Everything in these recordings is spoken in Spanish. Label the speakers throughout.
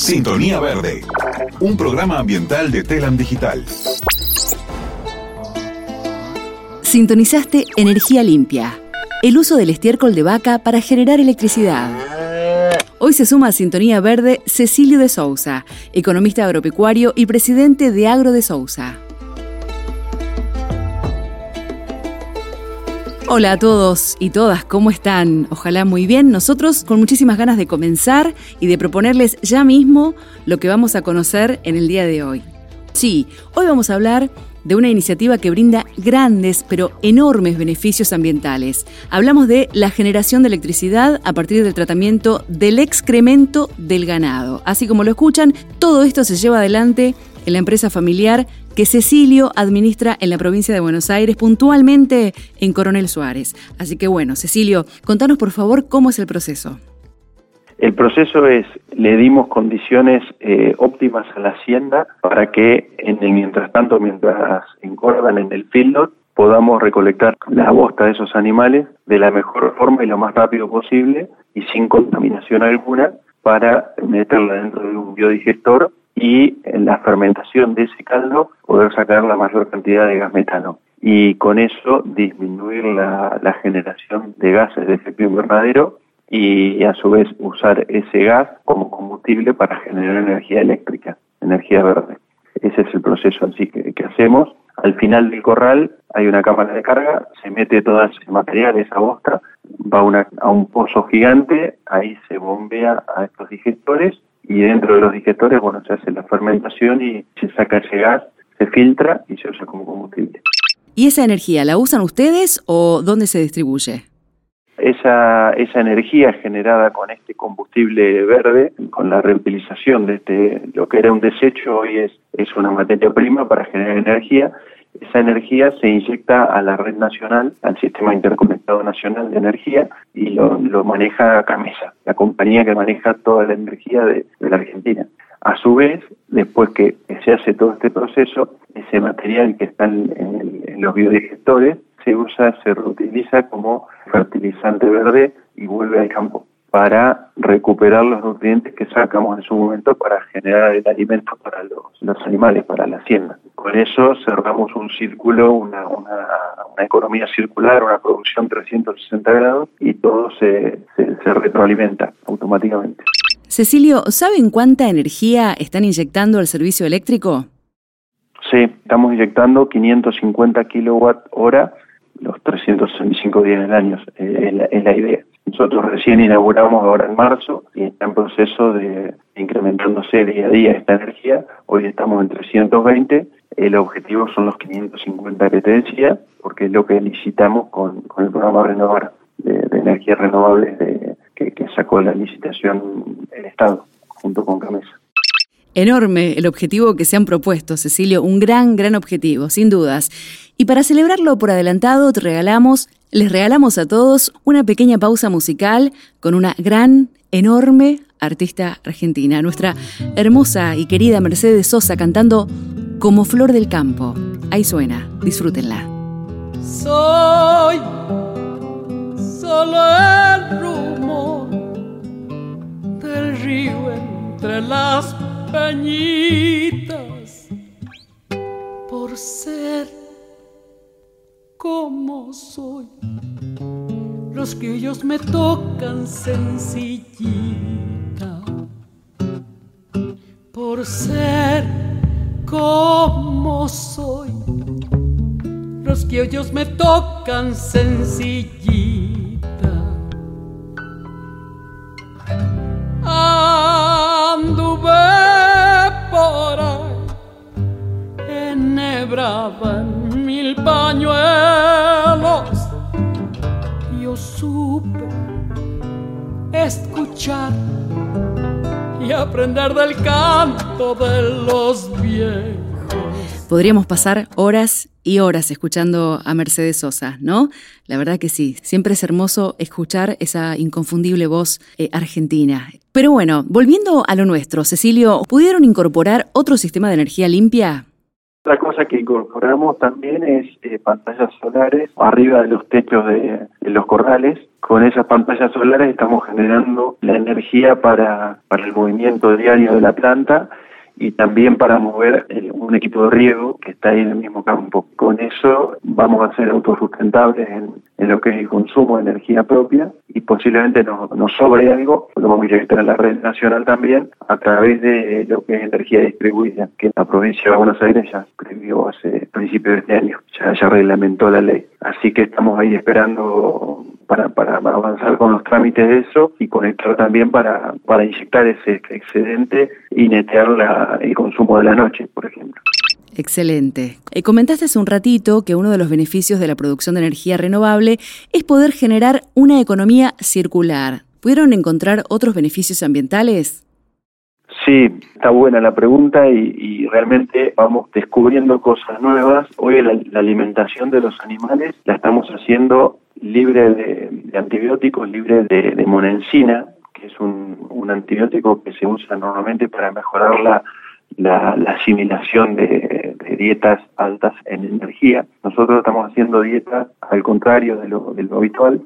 Speaker 1: Sintonía Verde, un programa ambiental de Telam Digital.
Speaker 2: Sintonizaste Energía Limpia, el uso del estiércol de vaca para generar electricidad. Hoy se suma a Sintonía Verde Cecilio de Sousa, economista agropecuario y presidente de Agro de Sousa. Hola a todos y todas, ¿cómo están? Ojalá muy bien. Nosotros con muchísimas ganas de comenzar y de proponerles ya mismo lo que vamos a conocer en el día de hoy. Sí, hoy vamos a hablar de una iniciativa que brinda grandes pero enormes beneficios ambientales. Hablamos de la generación de electricidad a partir del tratamiento del excremento del ganado. Así como lo escuchan, todo esto se lleva adelante en la empresa familiar que Cecilio administra en la provincia de Buenos Aires, puntualmente en Coronel Suárez. Así que bueno, Cecilio, contanos por favor cómo es el proceso.
Speaker 3: El proceso es, le dimos condiciones eh, óptimas a la hacienda para que en el mientras tanto, mientras engordan en el field podamos recolectar la bosta de esos animales de la mejor forma y lo más rápido posible y sin contaminación alguna para meterla dentro de un biodigestor y en la fermentación de ese caldo poder sacar la mayor cantidad de gas metano y con eso disminuir la, generación de gases de efecto invernadero y a su vez usar ese gas como combustible para generar energía eléctrica, energía verde. Ese es el proceso así que, que hacemos. Al final del corral hay una cámara de carga, se mete todo ese material, esa bosta, va a un pozo gigante, ahí se bombea a estos digestores y dentro de los digestores, bueno, se hace la fermentación y se saca ese gas, se filtra y se usa como combustible.
Speaker 2: ¿Y esa energía la usan ustedes o dónde se distribuye?
Speaker 3: Esa, esa energía generada con este combustible verde, con la reutilización de este, lo que era un desecho, hoy es, es una materia prima para generar energía, esa energía se inyecta a la red nacional, al sistema interconectado nacional de energía y lo, maneja Camesa, la compañía que maneja toda la energía de, la Argentina. A su vez, después que se hace todo este proceso, ese material que está en, en los biodigestores se usa, se reutiliza como fertilizante verde y vuelve al campo para recuperar los nutrientes que sacamos en su momento para generar el alimento para los, animales, para la hacienda. Con eso cerramos un círculo, una, economía circular, una producción 360 grados y todo se, se retroalimenta automáticamente.
Speaker 2: Cecilio, ¿saben cuánta energía están inyectando al servicio eléctrico?
Speaker 3: Sí, estamos inyectando 550 kilowatt hora los 365 días del año, eh, es, la, idea. Nosotros recién inauguramos ahora en marzo y está en proceso de incrementándose día a día esta energía. Hoy estamos en 320. El objetivo son los 550 que te decía, porque es lo que licitamos con, el programa Renovar de, energías renovables que, que sacó la licitación el Estado junto con Camesa.
Speaker 2: Enorme el objetivo que se han propuesto, Cecilio, un gran, gran objetivo, sin dudas. Y para celebrarlo por adelantado, te regalamos, les regalamos a todos una pequeña pausa musical con una gran, enorme artista argentina, nuestra hermosa y querida Mercedes Sosa cantando Como Flor del Campo. Ahí suena, disfrútenla.
Speaker 4: Soy solo el rumor del río entre las peñitas por ser como soy. Los que ellos me tocan sencillita por ser como soy. Los que ellos me tocan sencillita. Anduve por ahí enhebraba en mil pañuelos. Yo supe escuchar y aprender del canto de los viejos.
Speaker 2: Podríamos pasar horas y horas escuchando a Mercedes Sosa, ¿no? La verdad que sí, siempre es hermoso escuchar esa inconfundible voz eh, argentina. Pero bueno, volviendo a lo nuestro, Cecilio, ¿pudieron incorporar otro sistema de energía limpia?
Speaker 3: Otra cosa que incorporamos también es eh, pantallas solares arriba de los techos de, los corrales. Con esas pantallas solares estamos generando la energía para, para el movimiento diario de la planta y también para mover un equipo de riego que está ahí en el mismo campo. Con eso vamos a ser autosustentables en, lo que es el consumo de energía propia y posiblemente nos, nos sobre algo, lo vamos a inyectar a la red nacional también a través de lo que es energía distribuida, que la provincia de Buenos Aires ya escribió hace principios de este año, ya, ya reglamentó la ley. Así que estamos ahí esperando para, para, avanzar con los trámites de eso y conectar también para, para inyectar ese excedente y netear la, el consumo de la noche, por ejemplo.
Speaker 2: Excelente. Eh, comentaste hace un ratito que uno de los beneficios de la producción de energía renovable es poder generar una economía circular. ¿Pudieron encontrar otros beneficios ambientales?
Speaker 3: Sí, está buena la pregunta y, realmente vamos descubriendo cosas nuevas. Hoy la, alimentación de los animales la estamos haciendo libre de, antibióticos, libre de, monencina, que es un, antibiótico que se usa normalmente para mejorar la, la, asimilación de, dietas altas en energía. Nosotros estamos haciendo dietas al contrario de lo, de lo habitual,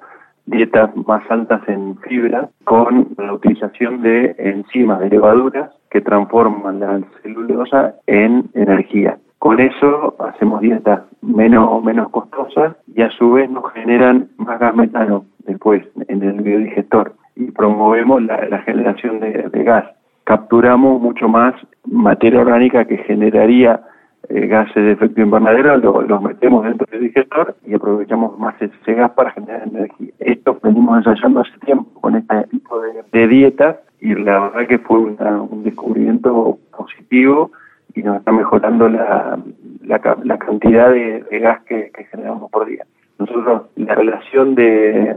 Speaker 3: dietas más altas en fibra con la utilización de enzimas, de levaduras que transforman la celulosa en energía. Con eso hacemos dietas menos, menos costosas y a su vez nos generan más gas metano después en el biodigestor y promovemos la, generación de, gas. Capturamos mucho más materia orgánica que generaría eh, gases de efecto invernadero, los metemos dentro del digestor y aprovechamos más ese gas para generar energía. Esto venimos ensayando hace tiempo con este tipo de, dietas y la verdad que fue un descubrimiento positivo y nos está mejorando la, la, cantidad de, gas que, generamos por día. Nosotros, la relación de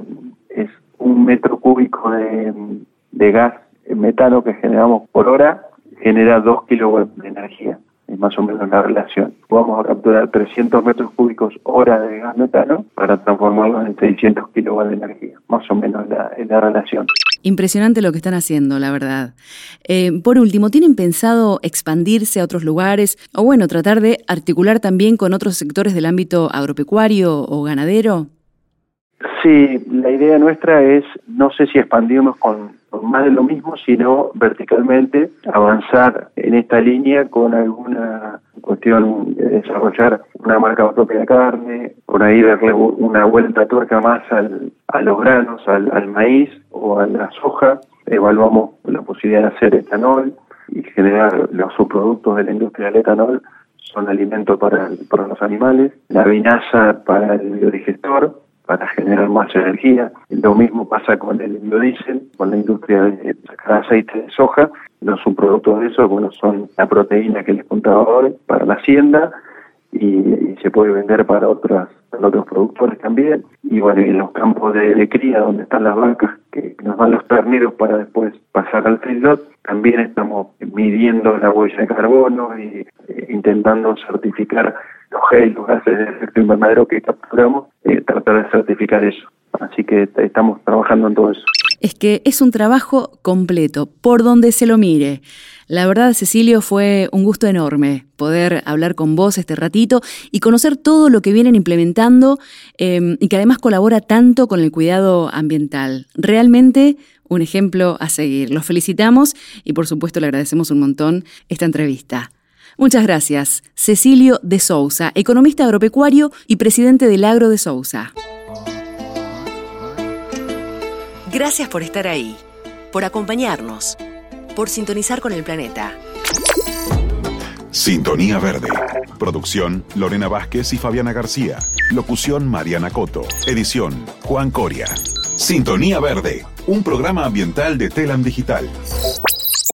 Speaker 3: es un metro cúbico de, de gas metano que generamos por hora genera dos kilowatts de energía es más o menos la relación. Vamos a capturar 300 metros cúbicos hora de gas metano para transformarlos en 600 kilowatts de energía, más o menos la, la relación.
Speaker 2: Impresionante lo que están haciendo, la verdad. Eh, por último, ¿tienen pensado expandirse a otros lugares o bueno, tratar de articular también con otros sectores del ámbito agropecuario o ganadero?
Speaker 3: Sí, la idea nuestra es, no sé si expandirnos con más de lo mismo, sino verticalmente avanzar en esta línea con alguna cuestión de desarrollar una marca propia de carne, por ahí darle una vuelta tuerca más al, a los granos, al, maíz o a la soja. Evaluamos la posibilidad de hacer etanol y generar los subproductos de la industria del etanol son alimentos para, para los animales, la vinaza para el biodigestor, para generar más energía. Lo mismo pasa con el biodiesel, con la industria de sacar aceite de soja. Los subproductos de eso, bueno, son la proteína que les contaba hoy para la hacienda y, se puede vender para otras otros productores también. Y bueno, en los campos de, cría donde están las vacas que nos dan los terneros para después pasar al feedlot, también estamos midiendo la huella de carbono eh, intentando certificar los gel, los gases de efecto invernadero que capturamos, eh, tratar de certificar eso. Así que estamos trabajando en todo eso.
Speaker 2: Es que es un trabajo completo, por donde se lo mire. La verdad, Cecilio, fue un gusto enorme poder hablar con vos este ratito y conocer todo lo que vienen implementando em, y que además colabora tanto con el cuidado ambiental. Realmente un ejemplo a seguir. Los felicitamos y por supuesto le agradecemos un montón esta entrevista. Muchas gracias. Cecilio de Sousa, economista agropecuario y presidente del Agro de Sousa.
Speaker 5: Gracias por estar ahí, por acompañarnos, por sintonizar con el planeta.
Speaker 1: Sintonía Verde. Producción Lorena Vázquez y Fabiana García. Locución Mariana Coto. Edición Juan Coria. Sintonía Verde, un programa ambiental de Telam Digital.